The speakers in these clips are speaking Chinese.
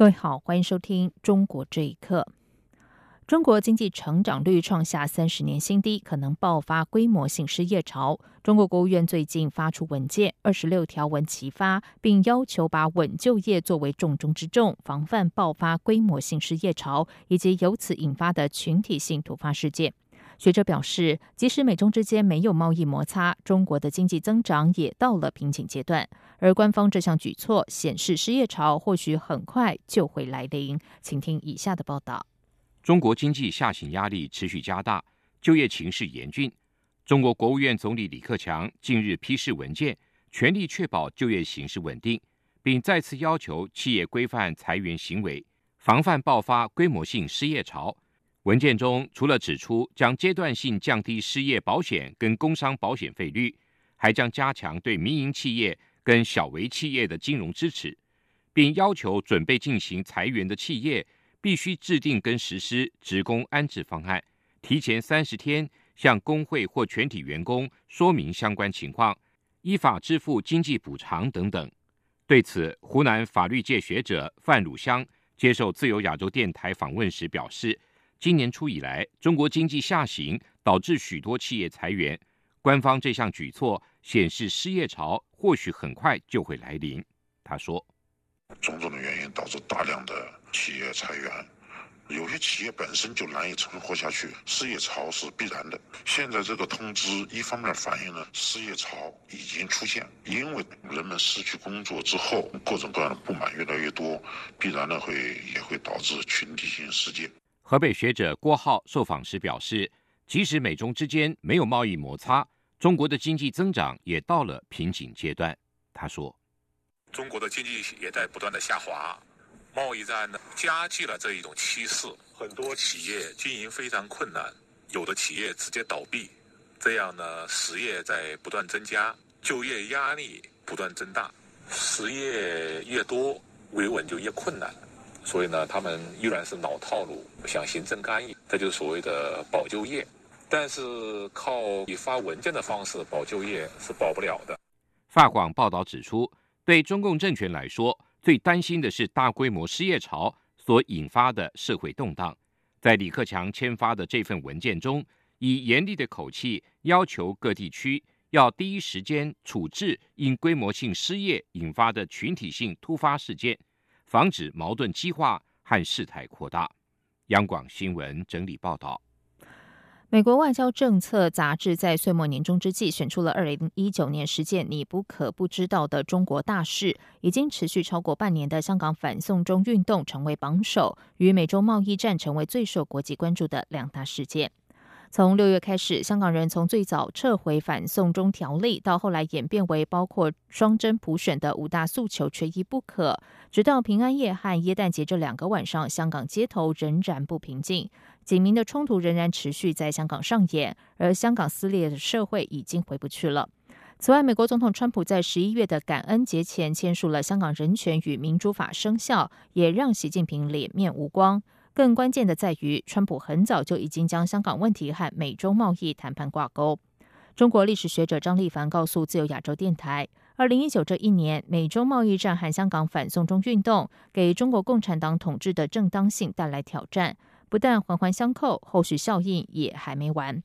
各位好，欢迎收听《中国这一刻》。中国经济成长率创下三十年新低，可能爆发规模性失业潮。中国国务院最近发出文件，二十六条文齐发，并要求把稳就业作为重中之重，防范爆发规模性失业潮以及由此引发的群体性突发事件。学者表示，即使美中之间没有贸易摩擦，中国的经济增长也到了瓶颈阶段。而官方这项举措显示，失业潮或许很快就会来临。请听以下的报道：中国经济下行压力持续加大，就业情势严峻。中国国务院总理李克强近日批示文件，全力确保就业形势稳定，并再次要求企业规范裁员行为，防范爆发规模性失业潮。文件中除了指出将阶段性降低失业保险跟工伤保险费率，还将加强对民营企业跟小微企业的金融支持，并要求准备进行裁员的企业必须制定跟实施职工安置方案，提前三十天向工会或全体员工说明相关情况，依法支付经济补偿等等。对此，湖南法律界学者范汝香接受自由亚洲电台访问时表示。今年初以来，中国经济下行导致许多企业裁员。官方这项举措显示，失业潮或许很快就会来临。他说：“种种的原因导致大量的企业裁员，有些企业本身就难以存活下去，失业潮是必然的。现在这个通知一方面反映了失业潮已经出现，因为人们失去工作之后，各种各样的不满越来越多，必然的会也会导致群体性事件。”河北学者郭浩受访时表示，即使美中之间没有贸易摩擦，中国的经济增长也到了瓶颈阶段。他说：“中国的经济也在不断的下滑，贸易战呢加剧了这一种趋势，很多企业经营非常困难，有的企业直接倒闭，这样呢失业在不断增加，就业压力不断增大，失业越多，维稳就越困难。”所以呢，他们依然是老套路，想行政干预，这就是所谓的保就业。但是靠以发文件的方式保就业是保不了的。法广报道指出，对中共政权来说，最担心的是大规模失业潮所引发的社会动荡。在李克强签发的这份文件中，以严厉的口气要求各地区要第一时间处置因规模性失业引发的群体性突发事件。防止矛盾激化和事态扩大。央广新闻整理报道：美国外交政策杂志在岁末年终之际选出了二零一九年十件你不可不知道的中国大事，已经持续超过半年的香港反送中运动成为榜首，与美洲贸易战成为最受国际关注的两大事件。从六月开始，香港人从最早撤回反送中条例，到后来演变为包括双真普选的五大诉求缺一不可，直到平安夜和耶诞节这两个晚上，香港街头仍然不平静，警民的冲突仍然持续在香港上演，而香港撕裂的社会已经回不去了。此外，美国总统川普在十一月的感恩节前签署了《香港人权与民主法》生效，也让习近平脸面无光。更关键的在于，川普很早就已经将香港问题和美中贸易谈判挂钩。中国历史学者张立凡告诉自由亚洲电台，二零一九这一年，美中贸易战和香港反送中运动给中国共产党统治的正当性带来挑战，不但环环相扣，后续效应也还没完。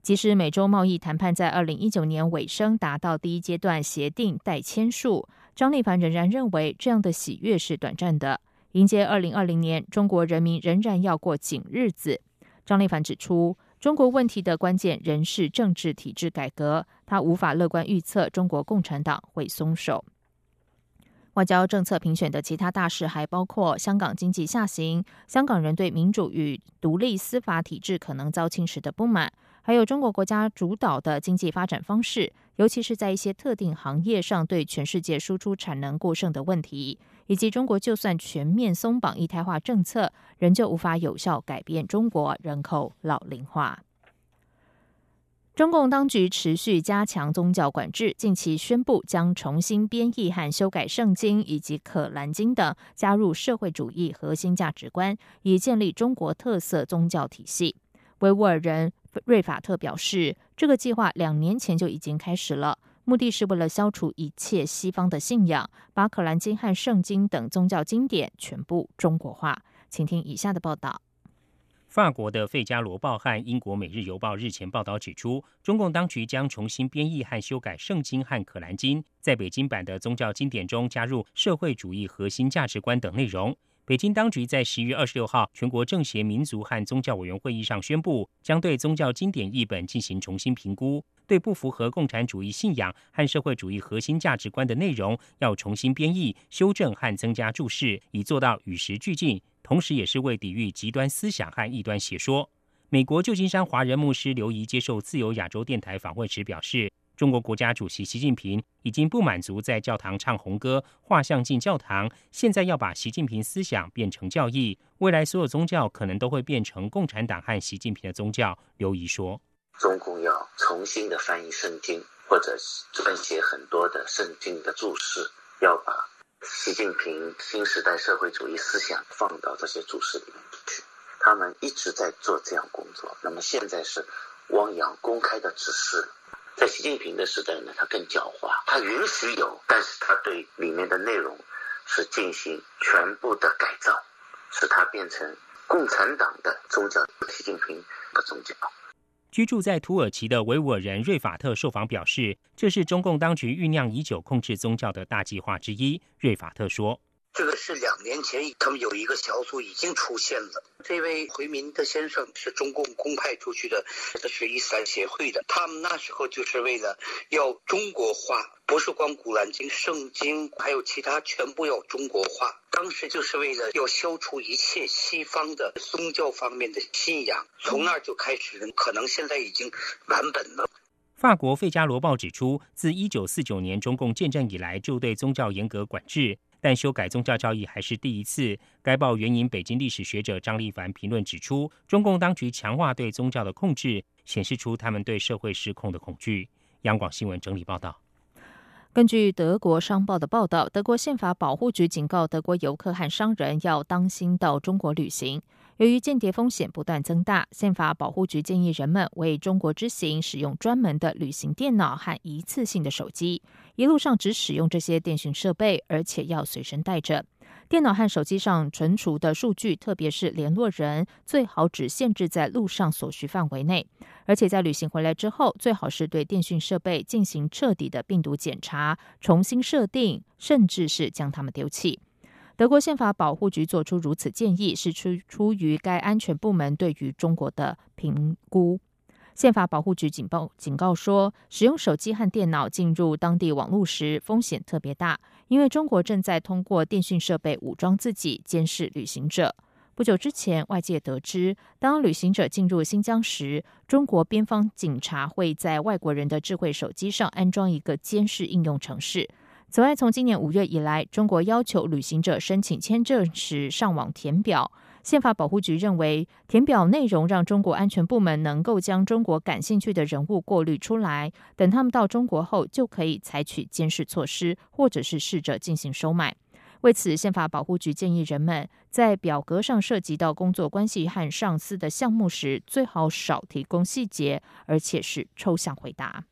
即使美洲贸易谈判在二零一九年尾声达到第一阶段协定待签署，张立凡仍然认为这样的喜悦是短暂的。迎接二零二零年，中国人民仍然要过紧日子。张立凡指出，中国问题的关键仍是政治体制改革，他无法乐观预测中国共产党会松手。外交政策评选的其他大事还包括香港经济下行、香港人对民主与独立司法体制可能遭侵蚀的不满，还有中国国家主导的经济发展方式，尤其是在一些特定行业上对全世界输出产能过剩的问题。以及中国就算全面松绑一胎化政策，仍旧无法有效改变中国人口老龄化。中共当局持续加强宗教管制，近期宣布将重新编译和修改圣经以及可兰经等，加入社会主义核心价值观，以建立中国特色宗教体系。维吾尔人瑞法特表示，这个计划两年前就已经开始了，目的是为了消除一切西方的信仰，把可兰经和圣经等宗教经典全部中国化。请听以下的报道。法国的《费加罗报》和英国《每日邮报》日前报道指出，中共当局将重新编译和修改《圣经》和《可兰经》，在北京版的宗教经典中加入社会主义核心价值观等内容。北京当局在十月二十六号全国政协民族和宗教委员会议上宣布，将对宗教经典译本进行重新评估，对不符合共产主义信仰和社会主义核心价值观的内容，要重新编译、修正和增加注释，以做到与时俱进。同时，也是为抵御极端思想和异端邪说。美国旧金山华人牧师刘怡接受自由亚洲电台访问时表示，中国国家主席习近平已经不满足在教堂唱红歌、画像进教堂，现在要把习近平思想变成教义。未来所有宗教可能都会变成共产党和习近平的宗教。刘怡说：“中共要重新的翻译圣经，或者撰写很多的圣经的注释，要把。”习近平新时代社会主义思想放到这些注释里面去，他们一直在做这样工作。那么现在是汪洋公开的指示，在习近平的时代呢，他更狡猾，他允许有，但是他对里面的内容是进行全部的改造，使它变成共产党的宗教，习近平的宗教。居住在土耳其的维吾尔人瑞法特受访表示，这是中共当局酝酿已久控制宗教的大计划之一。瑞法特说。这个是两年前，他们有一个小组已经出现了。这位回民的先生是中共公派出去的，这是伊斯兰协会的。他们那时候就是为了要中国化，不是光古兰经、圣经，还有其他全部要中国化。当时就是为了要消除一切西方的宗教方面的信仰，从那儿就开始，可能现在已经完本了。法国《费加罗报》指出，自一九四九年中共建政以来，就对宗教严格管制。但修改宗教教义还是第一次。该报援引北京历史学者张立凡评论指出，中共当局强化对宗教的控制，显示出他们对社会失控的恐惧。央广新闻整理报道。根据德国商报的报道，德国宪法保护局警告德国游客和商人要当心到中国旅行。由于间谍风险不断增大，宪法保护局建议人们为中国之行使用专门的旅行电脑和一次性的手机，一路上只使用这些电讯设备，而且要随身带着。电脑和手机上存储的数据，特别是联络人，最好只限制在路上所需范围内。而且在旅行回来之后，最好是对电讯设备进行彻底的病毒检查，重新设定，甚至是将它们丢弃。德国宪法保护局做出如此建议，是出出于该安全部门对于中国的评估。宪法保护局警报警告说，使用手机和电脑进入当地网络时风险特别大，因为中国正在通过电讯设备武装自己，监视旅行者。不久之前，外界得知，当旅行者进入新疆时，中国边防警察会在外国人的智慧手机上安装一个监视应用程式。此外，从今年五月以来，中国要求旅行者申请签证时上网填表。宪法保护局认为，填表内容让中国安全部门能够将中国感兴趣的人物过滤出来，等他们到中国后，就可以采取监视措施，或者是试着进行收买。为此，宪法保护局建议人们在表格上涉及到工作关系和上司的项目时，最好少提供细节，而且是抽象回答。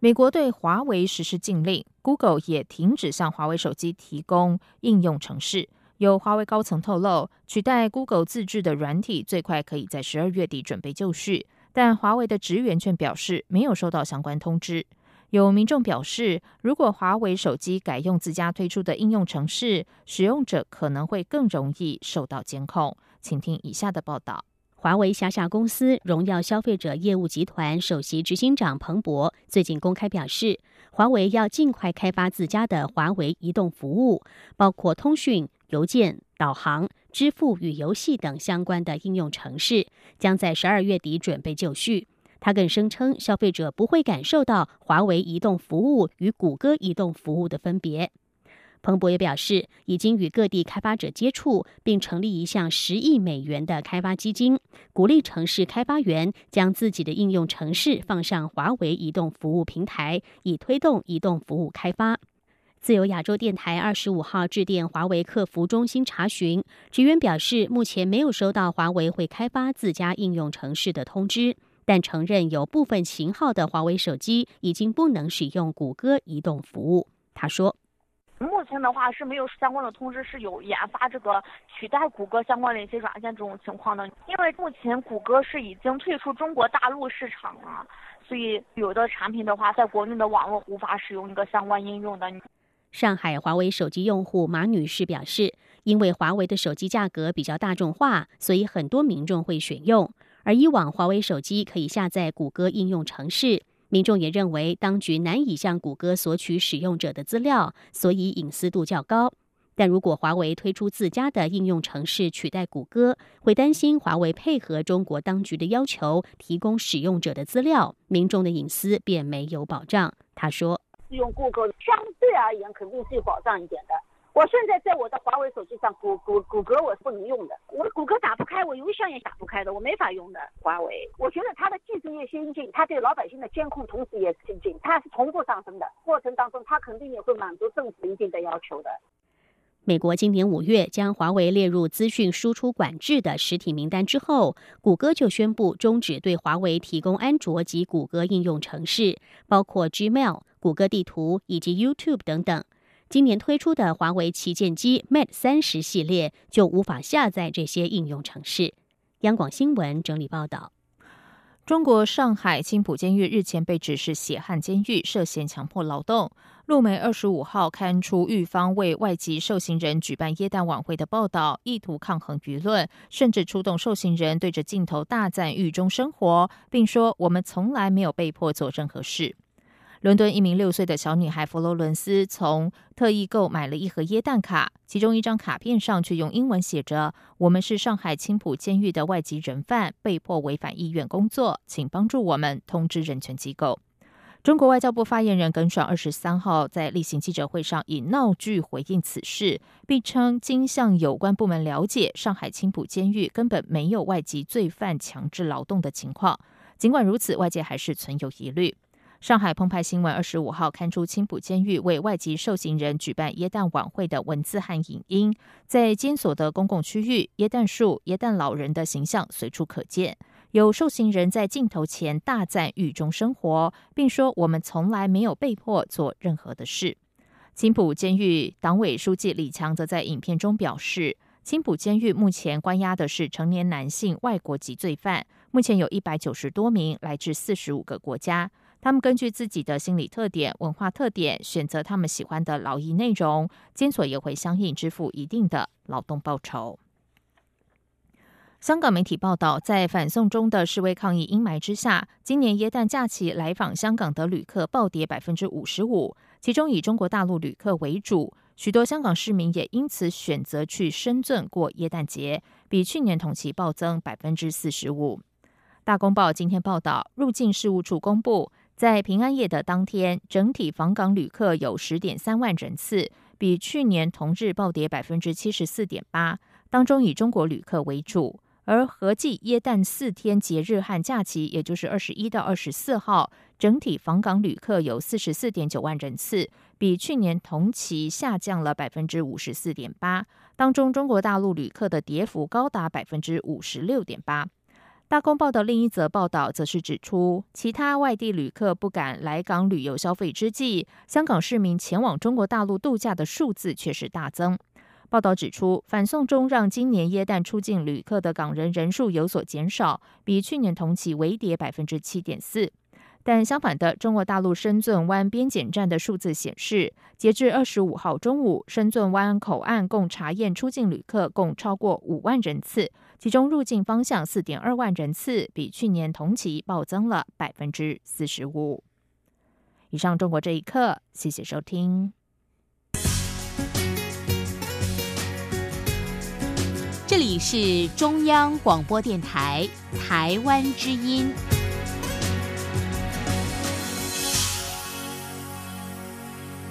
美国对华为实施禁令，Google 也停止向华为手机提供应用程式。有华为高层透露，取代 Google 自制的软体最快可以在十二月底准备就绪，但华为的职员却表示没有收到相关通知。有民众表示，如果华为手机改用自家推出的应用程式，使用者可能会更容易受到监控。请听以下的报道。华为辖下公司荣耀消费者业务集团首席执行长彭博最近公开表示，华为要尽快开发自家的华为移动服务，包括通讯、邮件、导航、支付与游戏等相关的应用程式，将在十二月底准备就绪。他更声称，消费者不会感受到华为移动服务与谷歌移动服务的分别。彭博也表示，已经与各地开发者接触，并成立一项十亿美元的开发基金，鼓励城市开发员将自己的应用程式放上华为移动服务平台，以推动移动服务开发。自由亚洲电台二十五号致电华为客服中心查询，职员表示，目前没有收到华为会开发自家应用程式的通知，但承认有部分型号的华为手机已经不能使用谷歌移动服务。他说。目前的话是没有相关的通知，是有研发这个取代谷歌相关的一些软件这种情况的。因为目前谷歌是已经退出中国大陆市场了，所以有的产品的话，在国内的网络无法使用一个相关应用的。上海华为手机用户马女士表示，因为华为的手机价格比较大众化，所以很多民众会选用。而以往华为手机可以下载谷歌应用程式。民众也认为，当局难以向谷歌索取使用者的资料，所以隐私度较高。但如果华为推出自家的应用程式取代谷歌，会担心华为配合中国当局的要求提供使用者的资料，民众的隐私便没有保障。他说：“用谷歌相对而言肯定是有保障一点的。”我现在在我的华为手机上，谷谷谷歌我是不能用的，我谷歌打不开，我邮箱也打不开的，我没法用的。华为，我觉得它的技术越先进，它对老百姓的监控同时也先进，它是同步上升的过程当中，它肯定也会满足政府一定的要求的。美国今年五月将华为列入资讯输出管制的实体名单之后，谷歌就宣布终止对华为提供安卓及谷歌应用程式，包括 Gmail、谷歌地图以及 YouTube 等等。今年推出的华为旗舰机 Mate 三十系列就无法下载这些应用程式。央广新闻整理报道：中国上海青浦监狱日前被指是血汗监狱，涉嫌强迫劳动。路媒二十五号刊出狱方为外籍受刑人举办耶诞晚会的报道，意图抗衡舆论，甚至出动受刑人对着镜头大赞狱中生活，并说：“我们从来没有被迫做任何事。”伦敦一名六岁的小女孩佛罗伦斯从特意购买了一盒椰蛋卡，其中一张卡片上却用英文写着：“我们是上海青浦监狱的外籍人犯，被迫违反意愿工作，请帮助我们通知人权机构。”中国外交部发言人耿爽二十三号在例行记者会上以闹剧回应此事，并称经向有关部门了解，上海青浦监狱根本没有外籍罪犯强制劳动的情况。尽管如此，外界还是存有疑虑。上海澎湃新闻二十五号刊出青浦监狱为外籍受刑人举办耶诞晚会的文字和影音，在监所的公共区域，耶诞树、耶诞老人的形象随处可见。有受刑人在镜头前大赞狱中生活，并说：“我们从来没有被迫做任何的事。”青浦监狱党委书记李强则在影片中表示：“青浦监狱目前关押的是成年男性外国籍罪犯，目前有一百九十多名，来自四十五个国家。”他们根据自己的心理特点、文化特点，选择他们喜欢的劳役内容，监所也会相应支付一定的劳动报酬。香港媒体报道，在反送中的示威抗议阴霾之下，今年耶诞假期来访香港的旅客暴跌百分之五十五，其中以中国大陆旅客为主，许多香港市民也因此选择去深圳过耶诞节，比去年同期暴增百分之四十五。大公报今天报道，入境事务处公布。在平安夜的当天，整体访港旅客有十点三万人次，比去年同日暴跌百分之七十四点八。当中以中国旅客为主，而合计耶诞四天节日和假期，也就是二十一到二十四号，整体访港旅客有四十四点九万人次，比去年同期下降了百分之五十四点八。当中中国大陆旅客的跌幅高达百分之五十六点八。大公报的另一则报道则是指出，其他外地旅客不敢来港旅游消费之际，香港市民前往中国大陆度假的数字却是大增。报道指出，反送中让今年耶诞出境旅客的港人人数有所减少，比去年同期微跌百分之七点四。但相反的，中国大陆深圳湾边检站的数字显示，截至二十五号中午，深圳湾口岸共查验出境旅客共超过五万人次，其中入境方向四点二万人次，比去年同期暴增了百分之四十五。以上，中国这一刻，谢谢收听。这里是中央广播电台台湾之音。